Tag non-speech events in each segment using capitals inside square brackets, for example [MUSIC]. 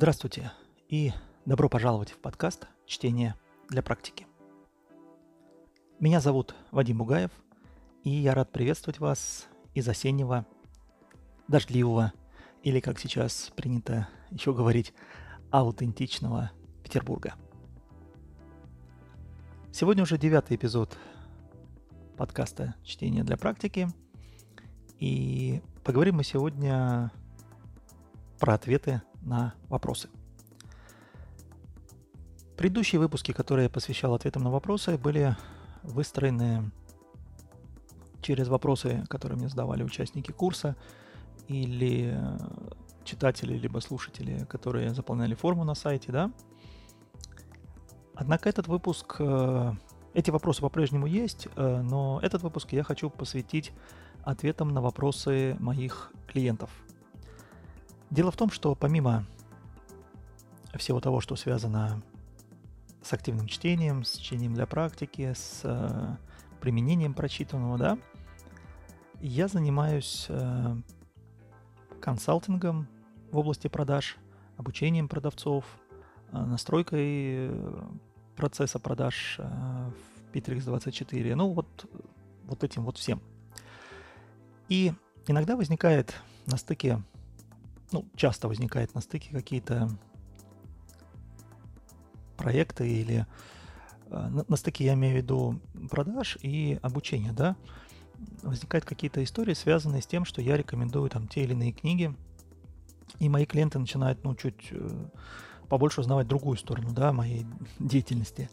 Здравствуйте и добро пожаловать в подкаст «Чтение для практики». Меня зовут Вадим Бугаев, и я рад приветствовать вас из осеннего, дождливого или, как сейчас принято еще говорить, аутентичного Петербурга. Сегодня уже девятый эпизод подкаста «Чтение для практики», и поговорим мы сегодня про ответы на вопросы. Предыдущие выпуски, которые я посвящал ответам на вопросы, были выстроены через вопросы, которые мне задавали участники курса или читатели, либо слушатели, которые заполняли форму на сайте, да. Однако этот выпуск, э, эти вопросы по-прежнему есть, э, но этот выпуск я хочу посвятить ответам на вопросы моих клиентов – Дело в том, что помимо всего того, что связано с активным чтением, с чтением для практики, с э, применением прочитанного, да, я занимаюсь э, консалтингом в области продаж, обучением продавцов, э, настройкой процесса продаж э, в Bittrex24, ну вот, вот этим вот всем. И иногда возникает на стыке ну, часто возникает на стыке какие-то проекты или э, на, на стыке я имею в виду продаж и обучения, да, возникают какие-то истории, связанные с тем, что я рекомендую там те или иные книги, и мои клиенты начинают, ну, чуть э, побольше узнавать другую сторону, да, моей [LAUGHS] деятельности.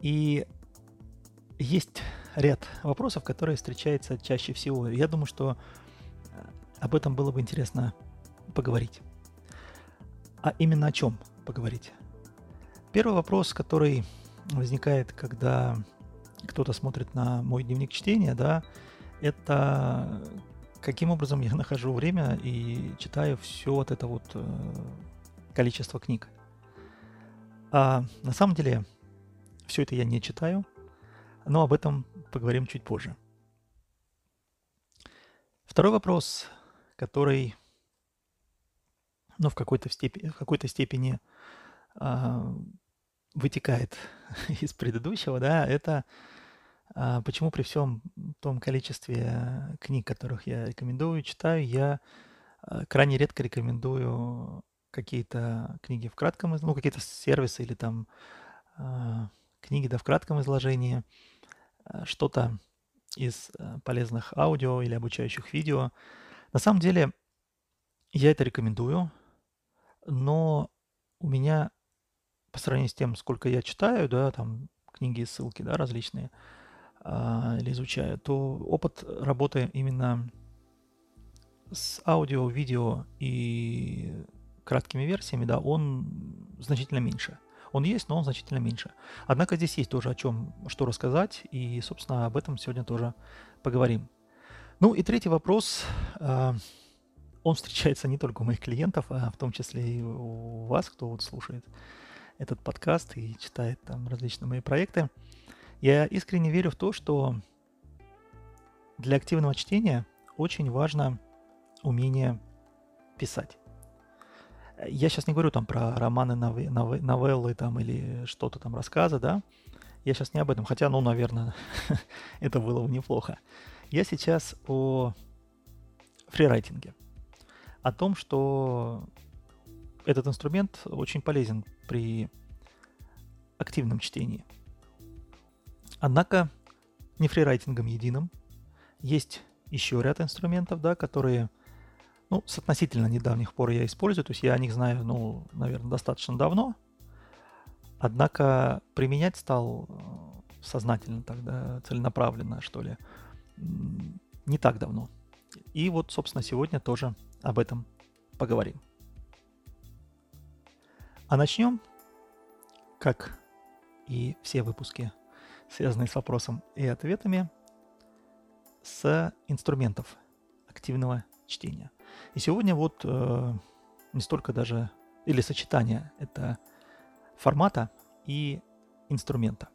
И есть ряд вопросов, которые встречаются чаще всего. Я думаю, что э, об этом было бы интересно поговорить. А именно о чем поговорить? Первый вопрос, который возникает, когда кто-то смотрит на мой дневник чтения, да, это каким образом я [LAUGHS] нахожу время и читаю все вот это вот э, количество книг. А на самом деле все это я не читаю, но об этом поговорим чуть позже. Второй вопрос, который но в какой-то степени, в какой-то степени э, вытекает [LAUGHS] из предыдущего, да, это э, почему при всем том количестве книг, которых я рекомендую, читаю, я э, крайне редко рекомендую какие-то книги в кратком, ну, какие-то сервисы или там э, книги, да, в кратком изложении, что-то из полезных аудио или обучающих видео. На самом деле, я это рекомендую, но у меня по сравнению с тем, сколько я читаю, да, там книги и ссылки, да, различные, а, или изучаю, то опыт работы именно с аудио, видео и краткими версиями, да, он значительно меньше. Он есть, но он значительно меньше. Однако здесь есть тоже о чем, что рассказать, и, собственно, об этом сегодня тоже поговорим. Ну и третий вопрос. А, он встречается не только у моих клиентов, а в том числе и у вас, кто вот слушает этот подкаст и читает там различные мои проекты. Я искренне верю в то, что для активного чтения очень важно умение писать. Я сейчас не говорю там про романы, новеллы там или что-то там рассказы, да. Я сейчас не об этом, хотя, ну, наверное, [LAUGHS] это было бы неплохо. Я сейчас о фрирайтинге о том, что этот инструмент очень полезен при активном чтении. Однако не фрирайтингом единым. Есть еще ряд инструментов, да, которые ну, с относительно недавних пор я использую, то есть я о них знаю, ну, наверное, достаточно давно. Однако применять стал э, сознательно тогда, целенаправленно, что ли, не так давно. И вот, собственно, сегодня тоже об этом поговорим. А начнем, как и все выпуски, связанные с вопросом и ответами, с инструментов активного чтения. И сегодня вот э, не столько даже, или сочетание это формата и инструмента.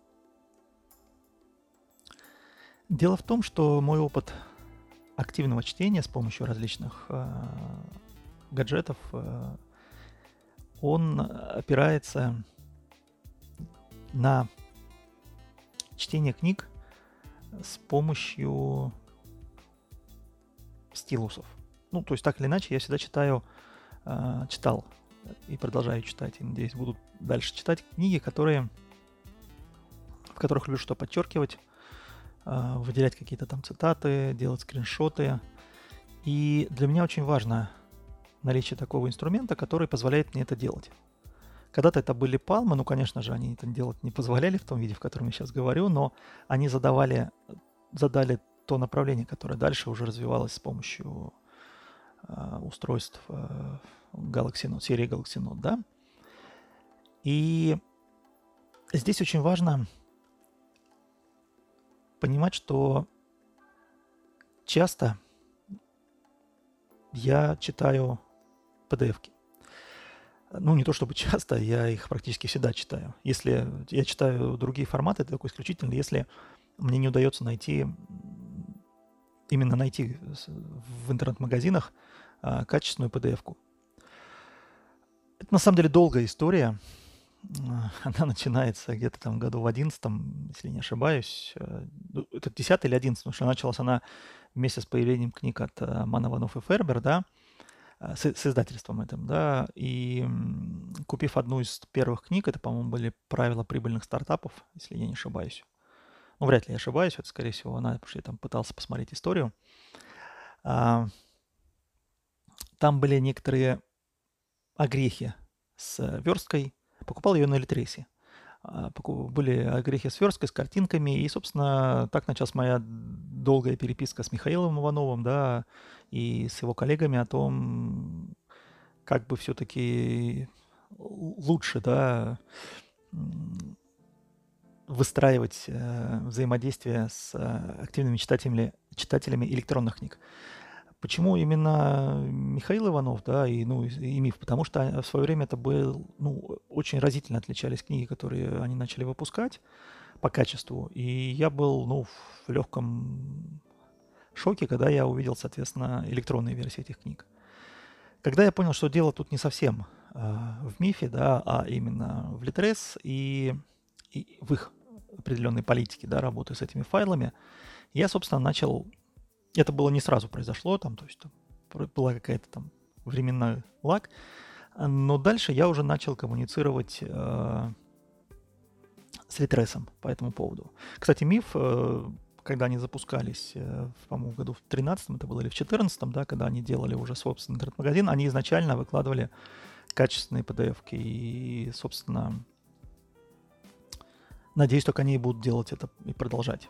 Дело в том, что мой опыт активного чтения с помощью различных э, гаджетов, э, он опирается на чтение книг с помощью стилусов. Ну, то есть так или иначе, я всегда читаю, э, читал и продолжаю читать, и надеюсь, буду дальше читать книги, которые, в которых люблю что подчеркивать, выделять какие-то там цитаты, делать скриншоты. И для меня очень важно наличие такого инструмента, который позволяет мне это делать. Когда-то это были палмы, ну, конечно же, они это делать не позволяли в том виде, в котором я сейчас говорю, но они задавали, задали то направление, которое дальше уже развивалось с помощью э, устройств э, Galaxy Note, серии Galaxy Note, да. И здесь очень важно понимать, что часто я читаю PDF-ки. Ну, не то чтобы [LAUGHS] часто, я их практически всегда читаю. Если я читаю другие форматы, это такой исключительно, если мне не удается найти, именно найти в интернет-магазинах а, качественную PDF-ку. Это на самом деле долгая история. [LAUGHS] Она начинается где-то там году в 11 если не ошибаюсь. Э, ну, это 10 или 11 потому что началась она вместе с появлением книг от э, Манованов и Фербер, да, Э, с, с издательством этим, да, и купив одну из первых книг, это, по-моему, были «Правила прибыльных стартапов», если я не ошибаюсь. Ну, вряд ли я ошибаюсь, это, скорее всего, она, потому что я там пытался посмотреть историю. А, там были некоторые огрехи с версткой. Покупал ее на Литресе. А, были огрехи с с картинками. И, собственно, так началась моя долгая переписка с Михаилом Ивановым, да, и с его коллегами о том, как бы все-таки лучше, да, выстраивать э, взаимодействие с э, активными читателями, читателями электронных книг. Почему именно Михаил Иванов, да, и, ну, и МИФ? Потому что в свое время это был, ну, очень разительно отличались книги, которые они начали выпускать по качеству. И я был, ну, в легком шоке, когда я увидел, соответственно, электронные версии этих книг. Когда я понял, что дело тут не совсем э, в мифе, да, а именно в Litres и, и в их определенной политике, да, работы с этими файлами, я, собственно, начал... Это было не сразу произошло, там, то есть там была какая-то там временная лаг, но дальше я уже начал коммуницировать э, с Литресом по этому поводу. Кстати, миф э, когда они запускались, э, по-моему, году в 13 это было или в 14 да, когда они делали уже собственный интернет-магазин, они изначально выкладывали качественные pdf. И, собственно, надеюсь, только они и будут делать это и продолжать.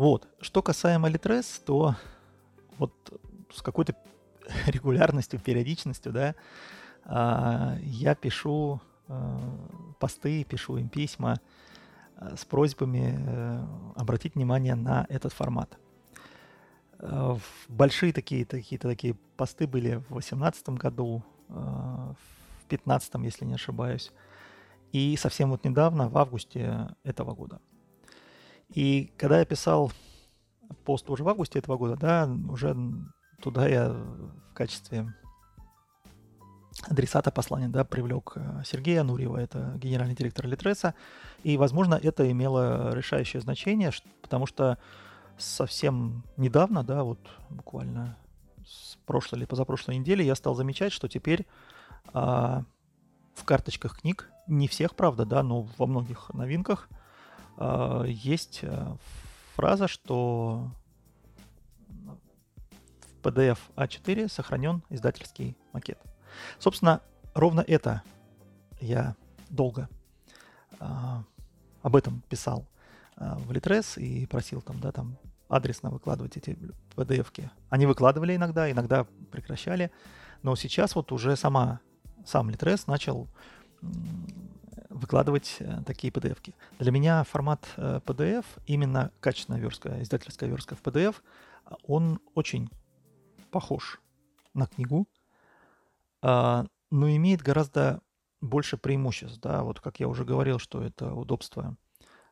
Вот. Что касаемо Litres, то вот с какой-то [LAUGHS] регулярностью, периодичностью, да, а, я пишу э, посты, пишу им письма, Э, с просьбами э, обратить внимание на этот формат. Большие такие, такие-то такие посты были в 2018 году, в 2015, если не ошибаюсь, и совсем вот недавно, в августе этого года. И когда я писал пост уже в августе этого года, да, уже туда я в качестве адресата послания, да, привлек э, Сергея Нурьева, это генеральный директор Литреса, и, возможно, это имело решающее значение, потому что совсем недавно, да, вот буквально с прошлой или позапрошлой недели я стал замечать, что теперь а, в карточках книг, не всех, правда, да, но во многих новинках есть а, фраза, что в PDF A4 сохранен издательский макет. Собственно, ровно это я долго а, об этом писал а, в Литрес и просил там, да, там адресно выкладывать эти PDF-ки. Они выкладывали иногда, иногда прекращали, но сейчас вот уже сама, сам Литрес начал выкладывать э, такие PDF-ки. Для меня формат э, PDF, именно качественная верстка, издательская верстка в PDF, он очень похож на книгу, а, но имеет гораздо больше преимуществ. Да? Вот как я уже говорил, что это удобство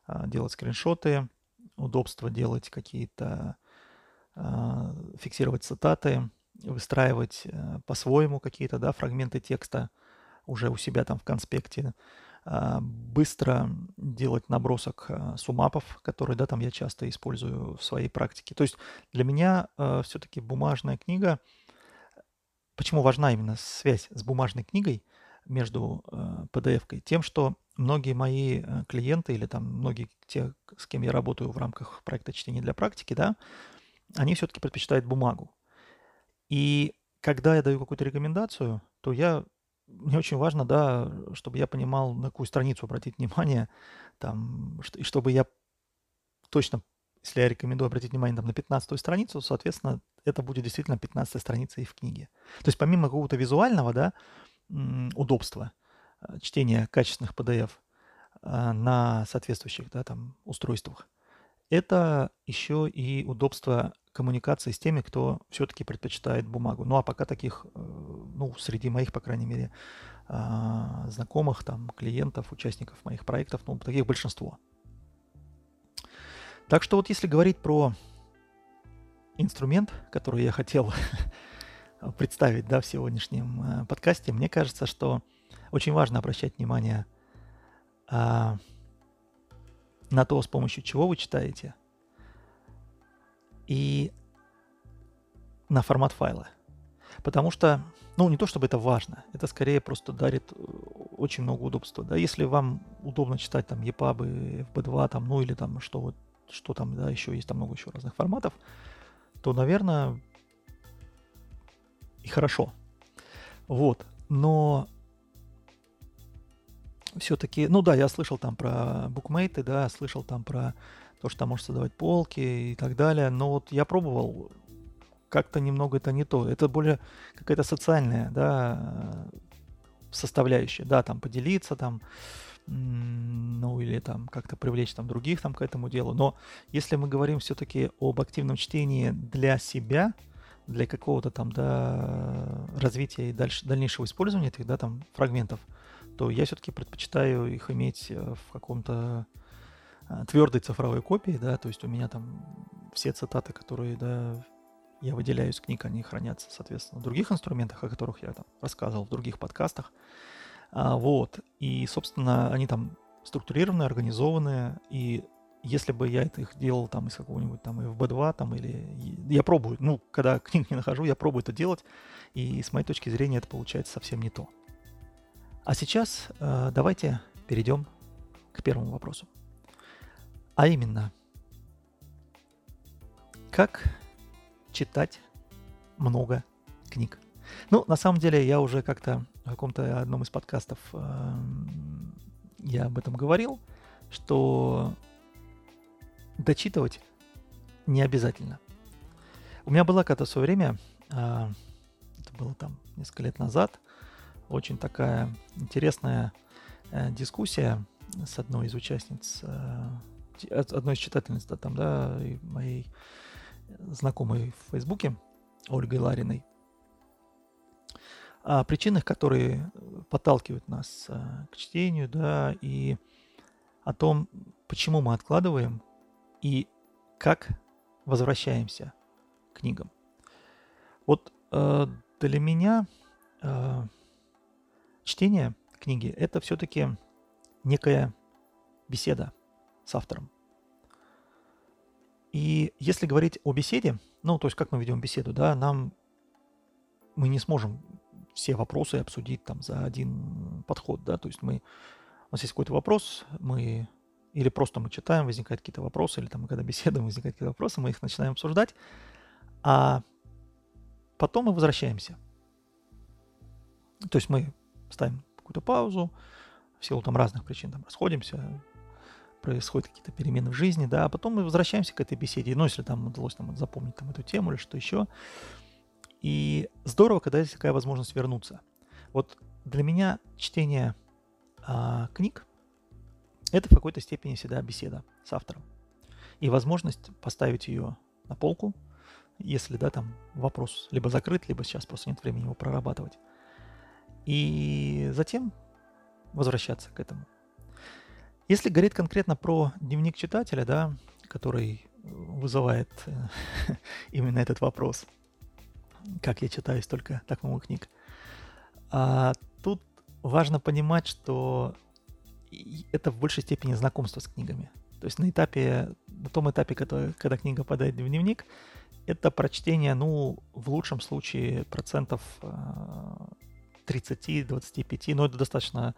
а, делать скриншоты, удобство делать какие-то, а, фиксировать цитаты, выстраивать по-своему какие-то да, фрагменты текста, уже у себя там в конспекте, а, быстро делать набросок а, сумапов, которые, да, там я часто использую в своей практике. То есть для меня а, все-таки бумажная книга, почему важна именно связь с бумажной книгой между PDF-кой? Тем, что многие мои клиенты или там многие те, с кем я работаю в рамках проекта чтения для практики, да, они все-таки предпочитают бумагу. И когда я даю какую-то рекомендацию, то я мне очень важно, да, чтобы я понимал, на какую страницу обратить внимание, там, и чтобы я точно, если я рекомендую обратить внимание там, на 15 страницу, соответственно, это будет действительно 15 страница и в книге. То есть помимо какого-то визуального, да, удобства э, чтения качественных PDF э, на соответствующих, да, там, устройствах, это еще и удобство коммуникации с теми, кто все-таки предпочитает бумагу. Ну а пока таких, э, ну, среди моих, по крайней мере, а, знакомых, там, клиентов, участников моих проектов, ну, таких большинство. Так что вот если говорить про инструмент, который я хотел [LAUGHS] представить да, в сегодняшнем э, подкасте, мне кажется, что очень важно обращать внимание а, на то, с помощью чего вы читаете, и на формат файла. Потому что, ну, не то чтобы это важно, это скорее просто дарит э, очень много удобства. Да, если вам удобно читать там EPUB, FB2, там, ну или там что, что там, да, еще есть там много еще разных форматов, то, наверное, и хорошо. Вот. Но все-таки, ну да, я слышал там про букмейты, да, слышал там про то, что там может создавать полки и так далее, но вот я пробовал, как-то немного это не то. Это более какая-то социальная, да, составляющая, да, там поделиться там, ну или там как-то привлечь там других там к этому делу. Но если мы говорим все-таки об активном чтении для себя, для какого-то там, да, развития и дальше, дальнейшего использования этих, да, там фрагментов, то я все-таки предпочитаю их иметь э, в каком-то а, твердой цифровой копии, да, то есть у меня там все цитаты, которые, да, я выделяю из книг, они хранятся, соответственно, в других инструментах, о которых я там рассказывал в других подкастах. А, вот, и, собственно, они там структурированные, организованные, и если бы я это их делал там из какого-нибудь там FB2 там или я пробую, ну, когда книг не нахожу, я пробую это делать, и с моей точки зрения это получается совсем не то. А сейчас э, давайте перейдем к первому вопросу. А именно, как читать много книг? Ну, на самом деле, я уже как-то в каком-то одном из подкастов э, я об этом говорил, что дочитывать не обязательно. У меня была когда-то в свое время, э, это было там несколько лет назад, очень такая интересная э, дискуссия с одной из участниц, э, одной из читательниц, да, там, да, моей знакомой в Фейсбуке, Ольгой Лариной, о причинах, которые подталкивают нас э, к чтению, да, и о том, почему мы откладываем и как возвращаемся к книгам. Вот э, для меня э, чтение книги – это все-таки некая беседа с автором. И если говорить о беседе, ну, то есть как мы ведем беседу, да, нам мы не сможем все вопросы обсудить там за один подход, да, то есть мы, у нас есть какой-то вопрос, мы или просто мы читаем, возникают какие-то вопросы, или там, когда беседуем, [LAUGHS] возникают какие-то вопросы, мы их начинаем обсуждать, а потом мы возвращаемся. То есть мы ставим какую-то паузу, в силу там разных причин там расходимся, происходят какие-то перемены в жизни, да, а потом мы возвращаемся к этой беседе, ну, если там удалось там запомнить там эту тему или что еще. И здорово, когда есть такая возможность вернуться. Вот для меня чтение а, книг это в какой-то степени всегда беседа с автором. И возможность поставить ее на полку, если, да, там вопрос либо закрыт, либо сейчас просто нет времени его прорабатывать. И затем возвращаться к этому. Если говорить конкретно про дневник читателя, да, который вызывает э, [LAUGHS] именно этот вопрос, как я читаю столько так много книг, а тут важно понимать, что это в большей степени знакомство с книгами. То есть на этапе, на том этапе, который, когда книга попадает в дневник, это прочтение, ну, в лучшем случае процентов 30-25, но это достаточно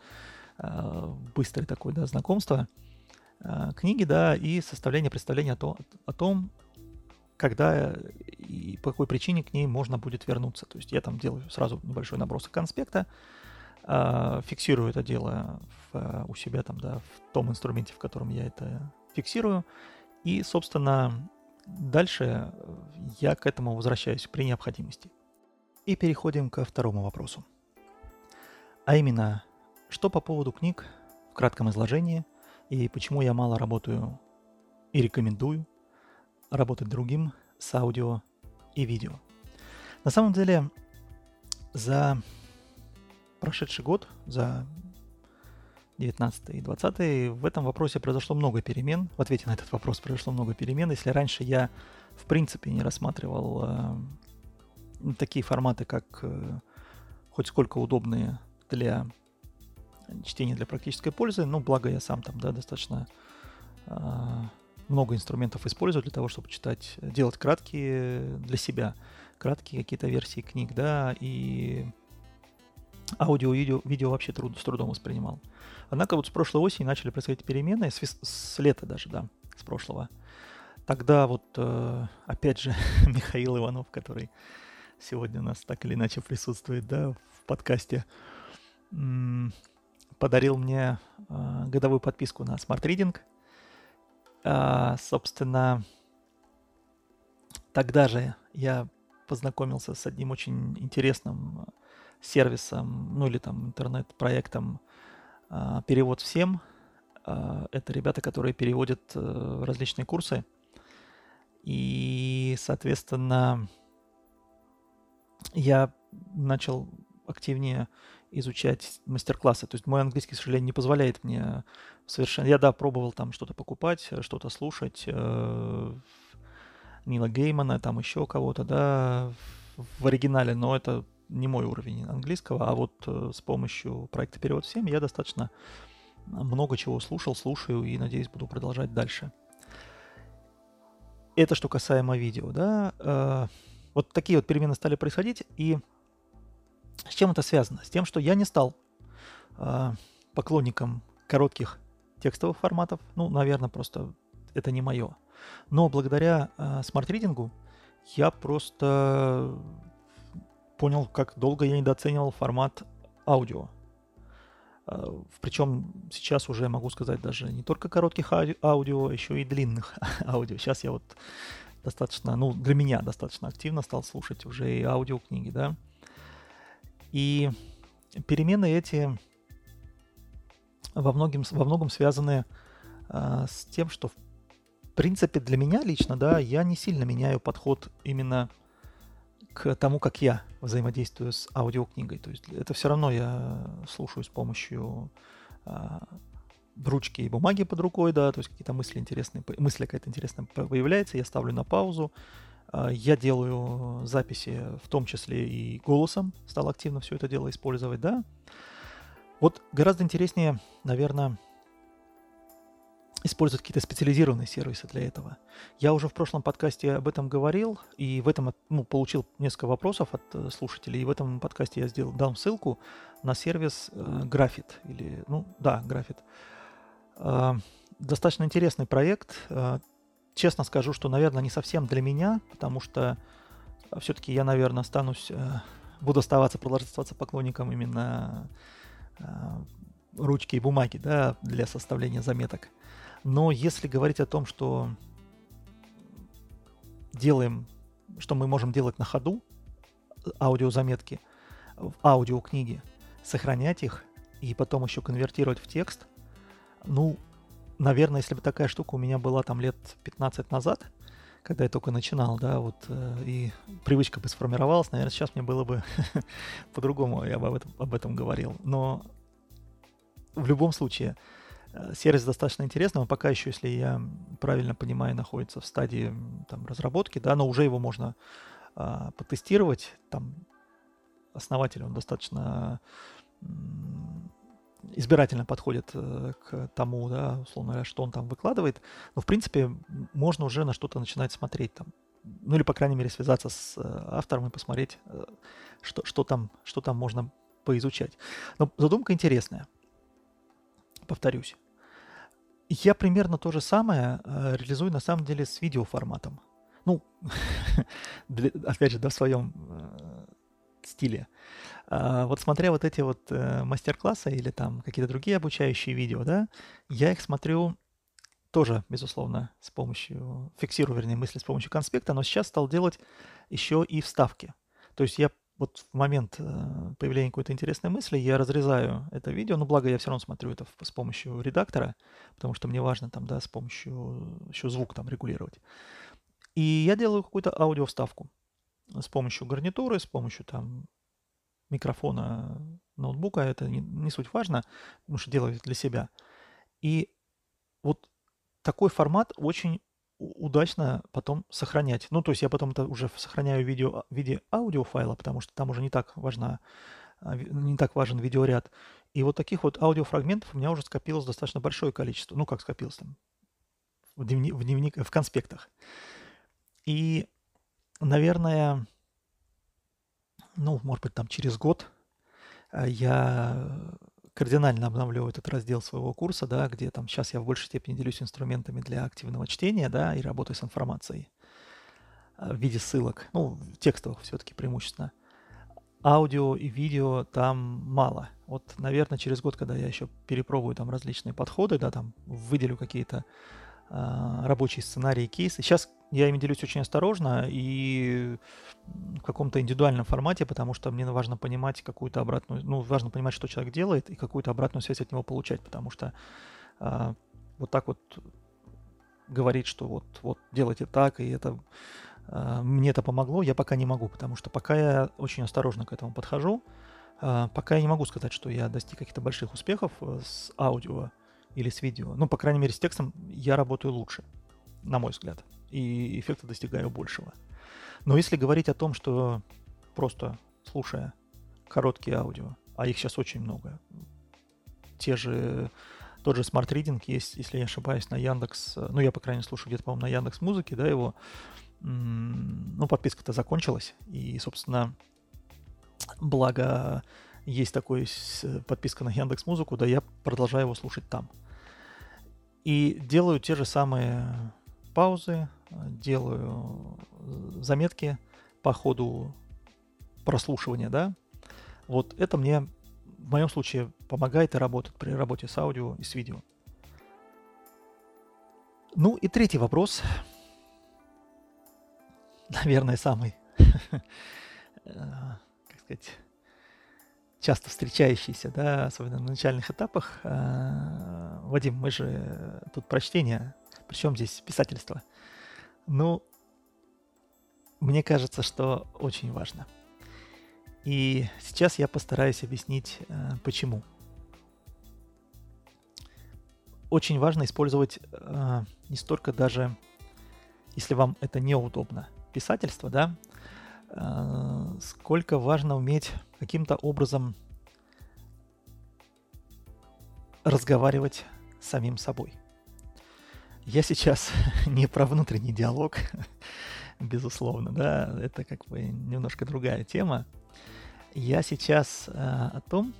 э, быстрое такое, да, знакомство э, книги, да, и составление представления о, то, о том, когда и по какой причине к ней можно будет вернуться. То есть я там делаю сразу небольшой набросок конспекта, э, фиксирую это дело в, у себя там, да, в том инструменте, в котором я это фиксирую, и, собственно, Дальше я к этому возвращаюсь при необходимости. И переходим ко второму вопросу. А именно, что по поводу книг в кратком изложении и почему я мало работаю и рекомендую работать другим с аудио и видео. На самом деле, за прошедший год, за 19 и 20 в этом вопросе произошло много перемен. В ответе на этот вопрос произошло много перемен. Если раньше я в принципе не рассматривал э, такие форматы, как э, хоть сколько удобные для чтения для практической пользы, ну, благо я сам там, да, достаточно э, много инструментов использую для того, чтобы читать, делать краткие для себя, краткие какие-то версии книг, да, и аудио видео, видео вообще труд, с трудом воспринимал. Однако вот с прошлой осени начали происходить перемены, с, с лета даже, да, с прошлого. Тогда вот, э, опять же, [LAUGHS] Михаил Иванов, который сегодня у нас так или иначе присутствует, да, в подкасте, подарил мне э, годовую подписку на Smart Reading. А, собственно, тогда же я познакомился с одним очень интересным сервисом, ну или там интернет-проектом а, «Перевод всем». А, это ребята, которые переводят э, различные курсы. И, соответственно, я начал активнее изучать мастер-классы. То есть мой английский, к сожалению, не позволяет мне совершенно... Я, да, пробовал там что-то покупать, что-то слушать. Э, Нила Геймана, там еще кого-то, да, в оригинале, но это не мой уровень английского, а вот э, с помощью проекта «Перевод всем» я достаточно много чего слушал, слушаю и, надеюсь, буду продолжать дальше. Это что касаемо видео, да. Э, вот такие вот перемены стали происходить, и с чем это связано? С тем, что я не стал э, поклонником коротких текстовых форматов. Ну, наверное, просто это не мое. Но благодаря Smart Reading у я просто понял, как долго я недооценивал формат аудио. А, Причем сейчас уже могу сказать даже не только коротких аудио, еще и длинных [LAUGHS] аудио. Сейчас я вот достаточно, ну, для меня достаточно активно стал слушать уже и аудиокниги, да. И перемены эти во многом, во многом связаны а, с тем, что в принципе для меня лично, да, я не сильно меняю подход именно к тому, как я взаимодействую с аудиокнигой. То есть это все равно я слушаю с помощью а, ручки и бумаги под рукой, да, то есть какие-то мысли интересные, мысли какая-то интересная появляется, я ставлю на паузу, я делаю записи в том числе и голосом, стал активно все это дело использовать, да. Вот гораздо интереснее, наверное, использовать какие-то специализированные сервисы для этого. Я уже в прошлом подкасте об этом говорил, и в этом ну, получил несколько вопросов от э, слушателей, и в этом подкасте я сделал, дам ссылку на сервис э, Graphit, или, ну, да, Graphit. Э, достаточно интересный проект. Э, честно скажу, что, наверное, не совсем для меня, потому что все-таки я, наверное, останусь, э, буду оставаться, продолжать оставаться поклонником именно э, ручки и бумаги, да, для составления заметок. Но если говорить о том, что делаем, что мы можем делать на ходу, аудиозаметки, в аудиокниги, сохранять их и потом еще конвертировать в текст, ну, наверное, если бы такая штука у меня была там лет 15 назад, когда я только начинал, да, вот, э, и привычка бы сформировалась, наверное, сейчас мне было бы [LAUGHS] по-другому, я бы об этом, об этом говорил. Но в любом случае, Э, сервис достаточно интересный, он пока еще, если я правильно понимаю, находится в стадии там, разработки, да, но уже его можно а, потестировать. Там основатель, он достаточно избирательно подходит э, к тому, да, условно говоря, что он там выкладывает. Но, в принципе, можно уже на что-то начинать смотреть там. Ну или, по крайней мере, связаться с э, автором и посмотреть, э, что, что, там, что там можно поизучать. Но задумка интересная. Повторюсь. Я примерно то же самое реализую на самом деле с видеоформатом. Ну, [LAUGHS] опять же, да, в своем стиле. А, вот смотря вот эти вот э, мастер-классы или там какие-то другие обучающие видео, да, я их смотрю тоже, безусловно, с помощью, фиксирую, вернее, мысли с помощью конспекта, но сейчас стал делать еще и вставки. То есть я вот в момент э, появления какой-то интересной мысли я разрезаю это видео, но благо я все равно смотрю это с помощью редактора, потому что мне важно там, да, с помощью еще звук там регулировать. И я делаю какую-то аудиовставку с помощью гарнитуры, с помощью там микрофона ноутбука, это не, не суть важно, потому что делаю это для себя. И вот такой формат очень удачно потом сохранять. Ну, то есть я потом это уже сохраняю видео, в виде аудиофайла, потому что там уже не так важна, а, не так важен видеоряд. И вот таких вот аудиофрагментов у меня уже скопилось достаточно большое количество. Ну, как скопилось там? В, дневник, в, дневник, в конспектах. И наверное, ну, может быть, там через год э, я кардинально обновлю этот раздел своего курса, да, где там сейчас я в большей степени делюсь инструментами для активного чтения, да, и работы с информацией э, в виде ссылок, ну, текстовых все-таки преимущественно. Аудио и видео там мало. Вот, наверное, через год, когда я еще перепробую там различные подходы, да, там выделю какие-то рабочие сценарии, кейсы. Сейчас я ими делюсь очень осторожно и в каком-то индивидуальном формате, потому что мне важно понимать какую-то обратную, ну, важно понимать, что человек делает, и какую-то обратную связь от него получать, потому что а, вот так вот говорить, что вот, вот делайте так, и это а, мне это помогло, я пока не могу, потому что пока я очень осторожно к этому подхожу, а, пока я не могу сказать, что я достиг каких-то больших успехов э, с аудио или с видео. Ну, по крайней мере, с текстом я работаю лучше, на мой взгляд и эффекта достигаю большего. Но если говорить о том, что просто слушая короткие аудио, а их сейчас очень много, те же, тот же Smart Reading есть, если я не ошибаюсь, на Яндекс, ну я, по крайней мере, слушаю где-то, по-моему, на Яндекс Музыке, да, его, ну, подписка-то закончилась, и, собственно, благо есть такой подписка на Яндекс Музыку, да, я продолжаю его слушать там. И делаю те же самые паузы, делаю заметки по ходу прослушивания, да. Вот это мне в моем случае помогает и работает при работе с аудио и с видео. Ну и третий вопрос, наверное, самый, [LAUGHS] как сказать, часто встречающийся, да, особенно на начальных этапах. А, Вадим, мы же тут прочтение, причем здесь писательство – ну, мне кажется, что очень важно. И сейчас я постараюсь объяснить, э, почему. Очень важно использовать э, не столько даже, если вам это неудобно, писательство, да, сколько важно уметь каким-то образом разговаривать с самим собой. Я сейчас [LAUGHS] не про внутренний диалог, [LAUGHS] безусловно, да, это как бы немножко другая тема. Я сейчас э, о том,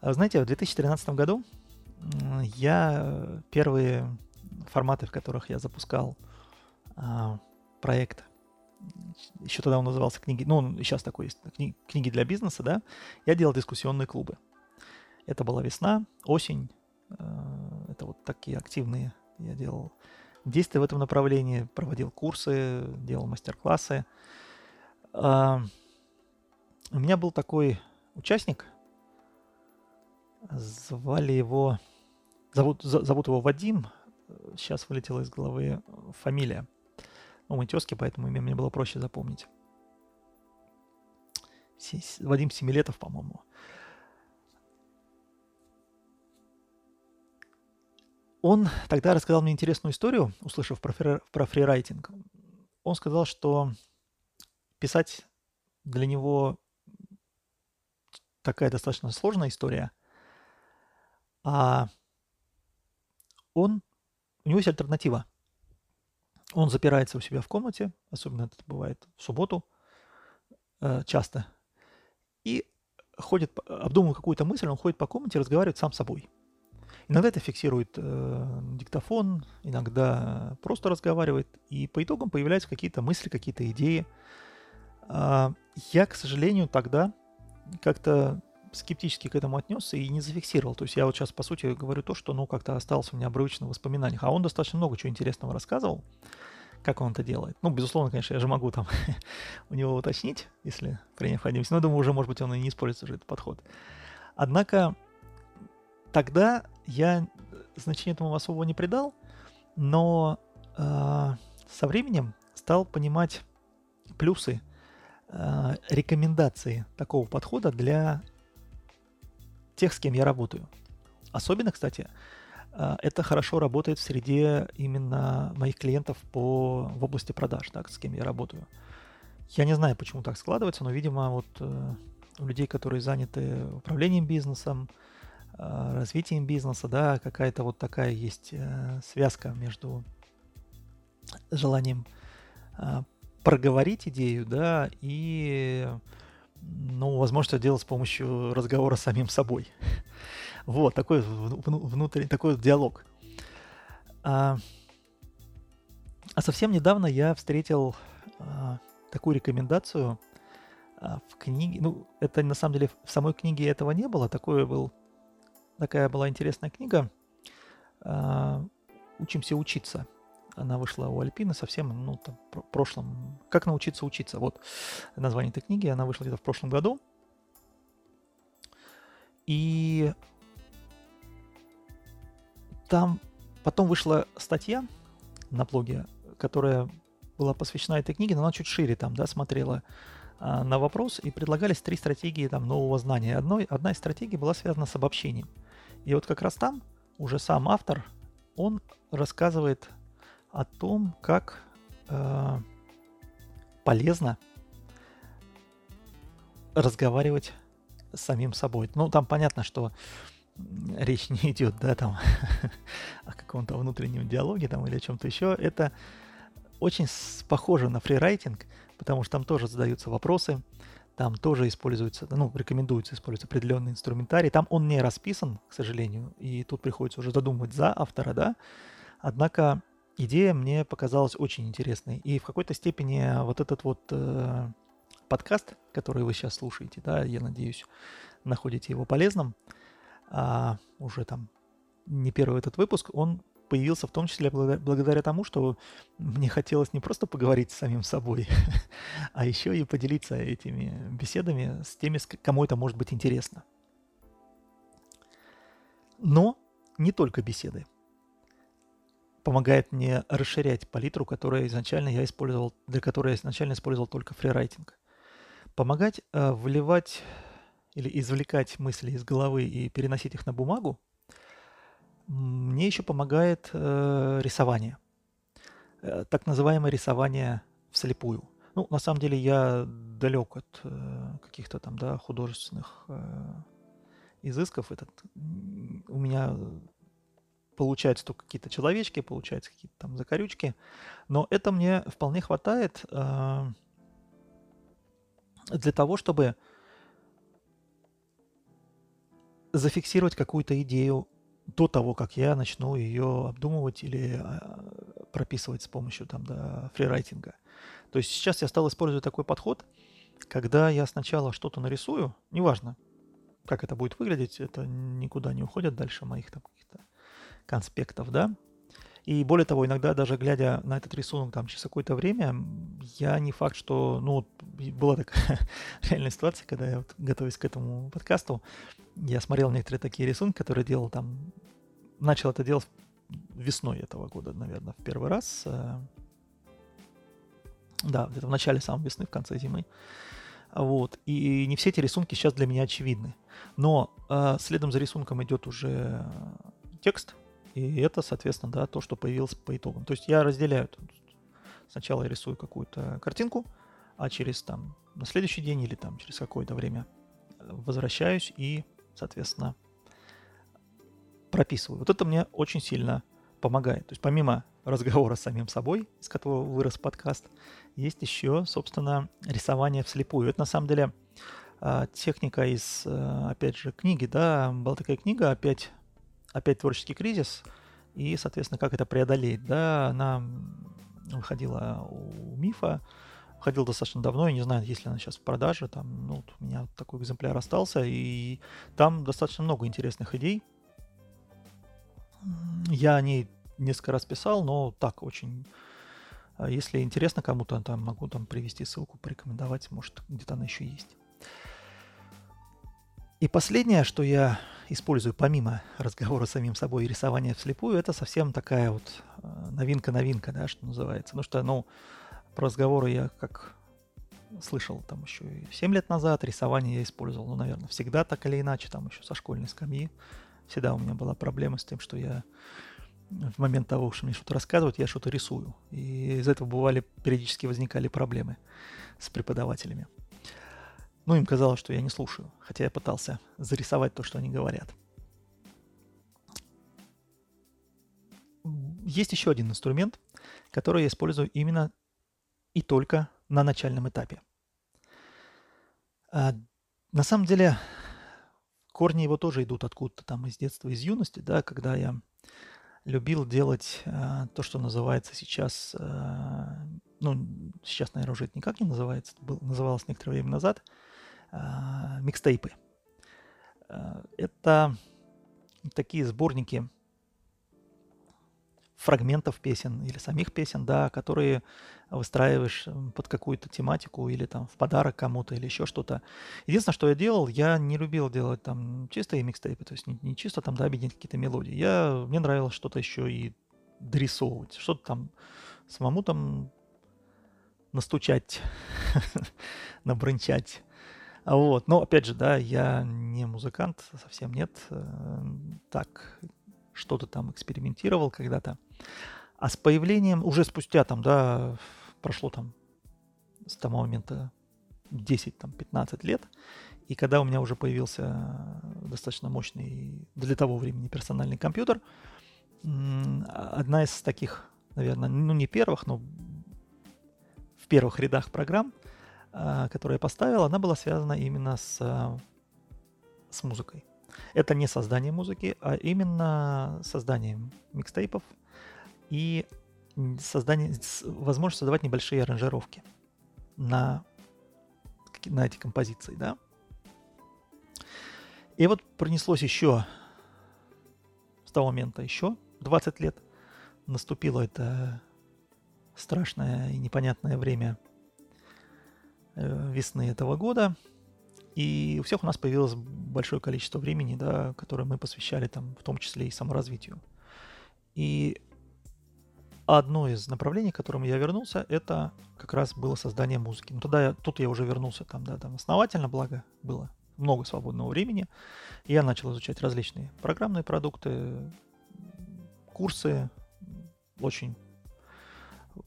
а, знаете, в 2013 году я первые форматы, в которых я запускал э, проект, еще тогда он назывался книги, ну, сейчас такой есть, кни, книги для бизнеса, да, я делал дискуссионные клубы. Это была весна, осень, э, это вот такие активные я делал действия в этом направлении, проводил курсы, делал мастер-классы. А, у меня был такой участник, звали его, зовут, зовут его Вадим, сейчас вылетела из головы фамилия. Ну, мы тезки, поэтому имя мне было проще запомнить. Вадим Семилетов, по-моему. Он тогда рассказал мне интересную историю, услышав про, фри, про фрирайтинг. Он сказал, что писать для него такая достаточно сложная история. А он, у него есть альтернатива. Он запирается у себя в комнате, особенно это бывает в субботу, э, часто, и ходит, обдумывая какую-то мысль, он ходит по комнате, разговаривает сам с собой. Иногда это фиксирует э, диктофон, иногда просто разговаривает, и по итогам появляются какие-то мысли, какие-то идеи. Э, я, к сожалению, тогда как-то скептически к этому отнесся и не зафиксировал. То есть я вот сейчас, по сути, говорю то, что, ну, как-то осталось у меня обрывочно в воспоминаниях. А он достаточно много чего интересного рассказывал, как он это делает. Ну, безусловно, конечно, я же могу там [LAUGHS] у него уточнить, если при необходимости. Но думаю, уже, может быть, он и не использует уже этот подход. Однако тогда я значения этому особого не придал, но э, со временем стал понимать плюсы э, рекомендации такого подхода для тех, с кем я работаю. Особенно, кстати, а, это хорошо работает в среде именно моих клиентов по, в области продаж, так, с кем я работаю. Я не знаю, почему так складывается, но, видимо, вот э, у людей, которые заняты управлением бизнесом, э, развитием бизнеса, да, какая-то вот такая есть э, связка между желанием проговорить идею, да, и ну, возможно, это делать с помощью разговора с самим собой. вот, такой внутренний, такой диалог. А, а совсем недавно я встретил а, такую рекомендацию а, в книге. Ну, это на самом деле в самой книге этого не было. Такое был, такая была интересная книга. А, Учимся учиться. Она вышла у Альпины совсем, ну, там, в прошлом. Как научиться учиться? Вот название этой книги. Она вышла где-то в прошлом году. И там потом вышла статья на блоге, которая была посвящена этой книге, но она чуть шире там, да, смотрела а, на вопрос, и предлагались три стратегии там нового знания. Одной, одна из стратегий была связана с обобщением. И вот как раз там уже сам автор, он рассказывает о том, как э, полезно разговаривать с самим собой. Ну, там понятно, что речь не идет, да, там [LAUGHS] о каком-то внутреннем диалоге там или о чем-то еще. Это очень похоже на фрирайтинг, потому что там тоже задаются вопросы, там тоже используется, ну, рекомендуется использовать определенный инструментарий. Там он не расписан, к сожалению, и тут приходится уже задумывать за автора, да. Однако идея мне показалась очень интересной. И в какой-то степени вот этот вот э, подкаст, который вы сейчас слушаете, да, я надеюсь, находите его полезным, а, уже там не первый этот выпуск, он появился в том числе благодаря тому, что мне хотелось не просто поговорить с самим собой, [LAUGHS] а еще и поделиться этими беседами с теми, кому это может быть интересно. Но не только беседы помогает мне расширять палитру, которую изначально я использовал, для которой я изначально использовал только фрирайтинг. Помогать э, вливать или извлекать мысли из головы и переносить их на бумагу, мне еще помогает э, рисование. Э, так называемое рисование вслепую. Ну, на самом деле я далек от э, каких-то там, да, художественных э, изысков. Этот, у меня получаются только какие-то человечки, получаются какие-то там закорючки. Но это мне вполне хватает э, для того, чтобы зафиксировать какую-то идею до того, как я начну ее обдумывать или а, прописывать с помощью там, да, фрирайтинга. То есть сейчас я стал использовать такой подход, когда я сначала что-то нарисую, неважно, как это будет выглядеть, это никуда не уходит дальше моих там каких-то конспектов, да. И более того, иногда даже глядя на этот рисунок там через какое-то время, я не факт, что, ну, была такая [LAUGHS] реальная ситуация, когда я вот, готовясь к этому подкасту, я смотрел некоторые такие рисунки, которые делал там, начал это делать весной этого года, наверное, в первый раз. Э, да, где-то в начале самой весны, в конце зимы. Вот. И не все эти рисунки сейчас для меня очевидны. Но э, следом за рисунком идет уже текст, и это, соответственно, да, то, что появилось по итогам. То есть я разделяю. Сначала я рисую какую-то картинку, а через там на следующий день или там через какое-то время возвращаюсь и, соответственно, прописываю. Вот это мне очень сильно помогает. То есть помимо [LAUGHS] разговора с самим собой, из которого вырос подкаст, есть еще, собственно, рисование вслепую. Это на самом деле а, техника из, э, опять же, книги, да, была такая книга, опять, опять творческий кризис, и, соответственно, как это преодолеть, да, она выходила у Мифа, выходила достаточно давно, я не знаю, есть ли она сейчас в продаже, там, ну, вот у меня такой экземпляр остался, и там достаточно много интересных идей. Я о ней несколько раз писал, но так, очень... А, если интересно кому-то, там могу там привести ссылку, порекомендовать, может, где-то она еще есть. И последнее, что я использую помимо разговора с самим собой и рисования вслепую, это совсем такая вот новинка-новинка, да, что называется. Ну что, ну, про разговоры я как слышал там еще и 7 лет назад, рисование я использовал, ну, наверное, всегда так или иначе, там еще со школьной скамьи. Всегда у меня была проблема с тем, что я в момент того, что мне что-то рассказывают, я что-то рисую. И из этого бывали, периодически возникали проблемы с преподавателями. Ну, им казалось, что я не слушаю, хотя я пытался зарисовать то, что они говорят. Есть еще один инструмент, который я использую именно и только на начальном этапе. А, на самом деле, корни его тоже идут откуда-то там из детства, из юности, да, когда я любил делать а, то, что называется сейчас, а, ну, сейчас, наверное, уже это никак не называется, это был, называлось некоторое время назад – а, микстейпы. А, это такие сборники фрагментов песен или самих песен, да, которые выстраиваешь под какую-то тематику или там в подарок кому-то или еще что-то. Единственное, что я делал, я не любил делать там чистые микстейпы, то есть не, не чисто там, да, объединить какие-то мелодии. Я, мне нравилось что-то еще и дорисовывать, что-то там самому там настучать, [LAUGHS] набрынчать. Вот. Но, опять же, да, я не музыкант, совсем нет. Э, так, что-то там экспериментировал когда-то. А с появлением, уже спустя там, да, прошло там с того момента 10-15 лет, и когда у меня уже появился достаточно мощный для того времени персональный компьютер, одна из таких, наверное, ну не первых, но первых рядах программ – а, которую я поставил, она была связана именно с, а, с музыкой. Это не создание музыки, а именно создание микстейпов и создание, возможность создавать небольшие аранжировки на, на эти композиции, да. И вот пронеслось еще с того момента еще 20 лет. Наступило это страшное и непонятное время – Э, весны этого года. И у всех у нас появилось большое количество времени, да, которое мы посвящали там, в том числе и саморазвитию. И одно из направлений, к которому я вернулся, это как раз было создание музыки. Ну, тогда я, тут я уже вернулся там, да, там основательно, благо было много свободного времени. Я начал изучать различные программные продукты, курсы, очень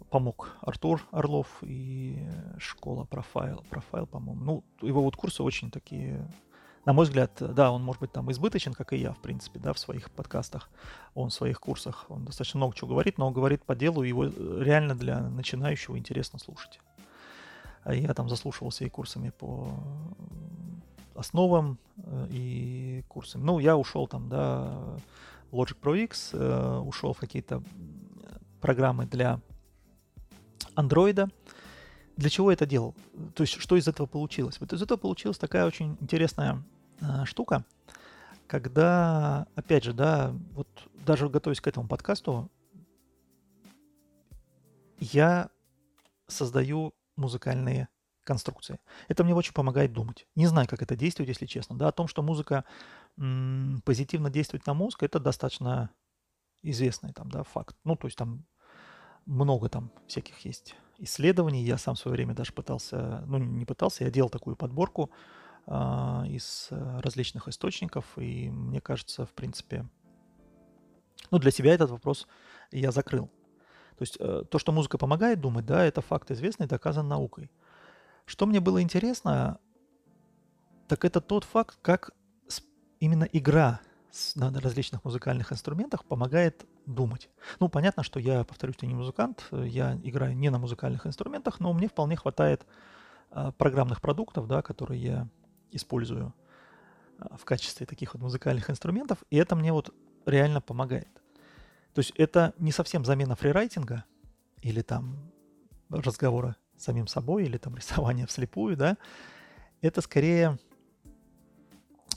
помог Артур Орлов и школа профайл, профайл, по-моему. Ну, его вот курсы очень такие, на мой взгляд, да, он может быть там избыточен, как и я, в принципе, да, в своих подкастах, он в своих курсах, он достаточно много чего говорит, но он говорит по делу, его реально для начинающего интересно слушать. А я там заслушивался и курсами по основам, э, и курсами. Ну, я ушел там, да, Logic Pro X, э, ушел в какие-то программы для андроида. Для чего я это делал? То есть, что из этого получилось? Вот из этого получилась такая очень интересная э, штука, когда, опять же, да, вот даже готовясь к этому подкасту, я создаю музыкальные конструкции. Это мне очень помогает думать. Не знаю, как это действует, если честно. Да, о том, что музыка м, позитивно действует на мозг, это достаточно известный там, да, факт. Ну, то есть там много там всяких есть исследований. Я сам в свое время даже пытался, ну не пытался, я делал такую подборку а, из э, различных источников, и мне кажется, в принципе, ну для себя этот вопрос я закрыл. То есть э, то, что музыка помогает думать, да, это факт известный, доказан наукой. Что мне было интересно, так это тот факт, как именно игра на различных музыкальных инструментах помогает думать. Ну, понятно, что я, повторюсь, я не музыкант, я играю не на музыкальных инструментах, но мне вполне хватает а, программных продуктов, да, которые я использую а, в качестве таких вот музыкальных инструментов, и это мне вот реально помогает. То есть это не совсем замена фрирайтинга или там разговора с самим собой, или там [LAUGHS] рисования вслепую, да, это скорее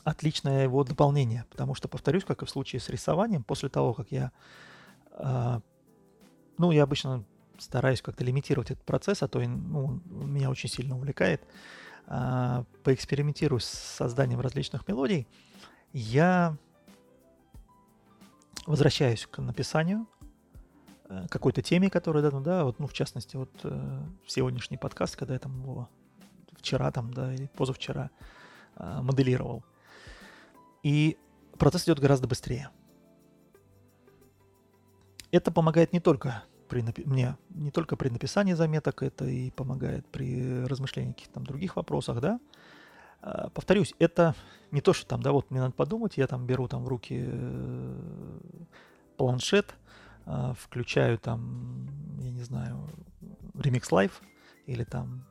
отличное его дополнение, потому что, повторюсь, как и в случае с рисованием, после того, как я, э, ну, я обычно стараюсь как-то лимитировать этот процесс, а то ну, меня очень сильно увлекает, э, поэкспериментирую с созданием различных мелодий, я возвращаюсь к написанию э, какой-то теме, которая, да, ну, да, вот, ну, в частности, вот э, сегодняшний подкаст, когда я там его вчера там, да, или позавчера э, моделировал – и процесс идет гораздо быстрее. Это помогает не только при напи- мне, не только при написании заметок, это и помогает при размышлении каких-то там других вопросах, да. А, повторюсь, это не то, что там, да, вот мне надо подумать, я там беру там в руки э, планшет, э, включаю там, я не знаю, Remix Live или там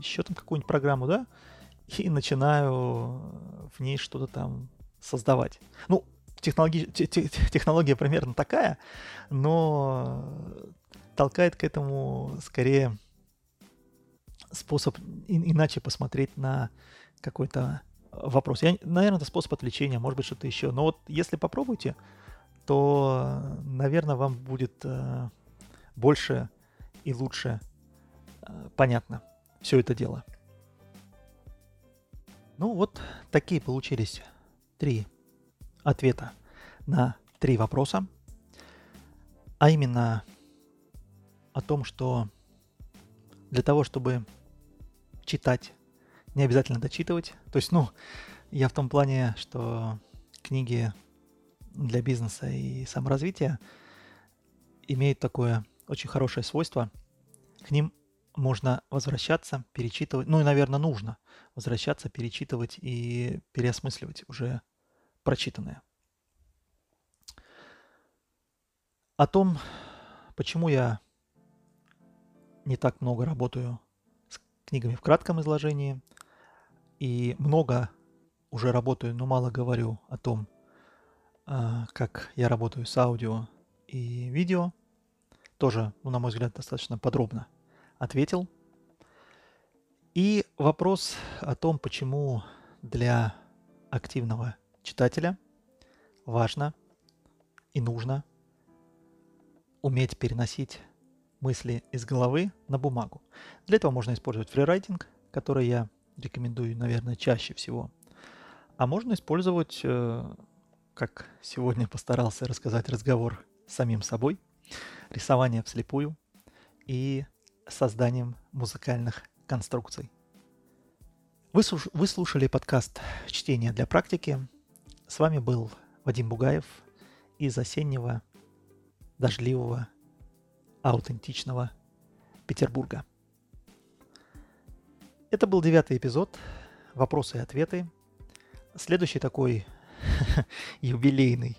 еще там какую-нибудь программу, да, и начинаю в ней что-то там создавать. Ну, технологи... технология примерно такая, но толкает к этому скорее способ иначе посмотреть на какой-то вопрос. Я, наверное, это способ отвлечения, может быть, что-то еще. Но вот если попробуйте, то, наверное, вам будет э, больше и лучше э, понятно все это дело. Ну вот такие получились три ответа на три вопроса. А именно о том, что для того, чтобы читать, не обязательно дочитывать. То есть, ну, я в том плане, что книги для бизнеса и саморазвития имеют такое очень хорошее свойство. К ним можно возвращаться, перечитывать, ну и, наверное, нужно возвращаться, перечитывать и переосмысливать уже прочитанное. О том, почему я не так много работаю с книгами в кратком изложении и много уже работаю, но мало говорю о том, а, как я работаю с аудио и видео, тоже, ну, на мой взгляд, достаточно подробно ответил. И вопрос о том, почему для активного читателя важно и нужно уметь переносить мысли из головы на бумагу. Для этого можно использовать фрирайтинг, который я рекомендую, наверное, чаще всего. А можно использовать, э, как сегодня постарался рассказать разговор с самим собой, рисование вслепую и созданием музыкальных конструкций. Вы, слушали подкаст «Чтение для практики». С вами был Вадим Бугаев из осеннего, дождливого, аутентичного Петербурга. Это был девятый эпизод «Вопросы и ответы». Следующий такой [LAUGHS] юбилейный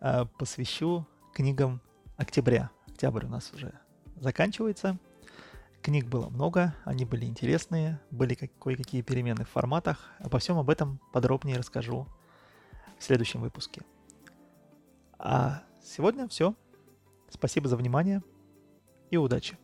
а, посвящу книгам октября. Октябрь у нас уже заканчивается – Книг было много, они были интересные, были кое-какие перемены в форматах. Обо всем об этом подробнее расскажу в следующем выпуске. А сегодня все. Спасибо за внимание и удачи!